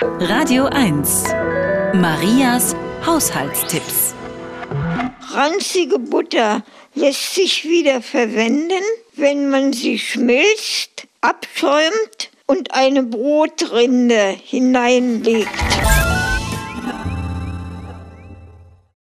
Radio 1. Marias Haushaltstipps. Ranzige Butter lässt sich wieder verwenden, wenn man sie schmilzt, abschäumt und eine Brotrinde hineinlegt.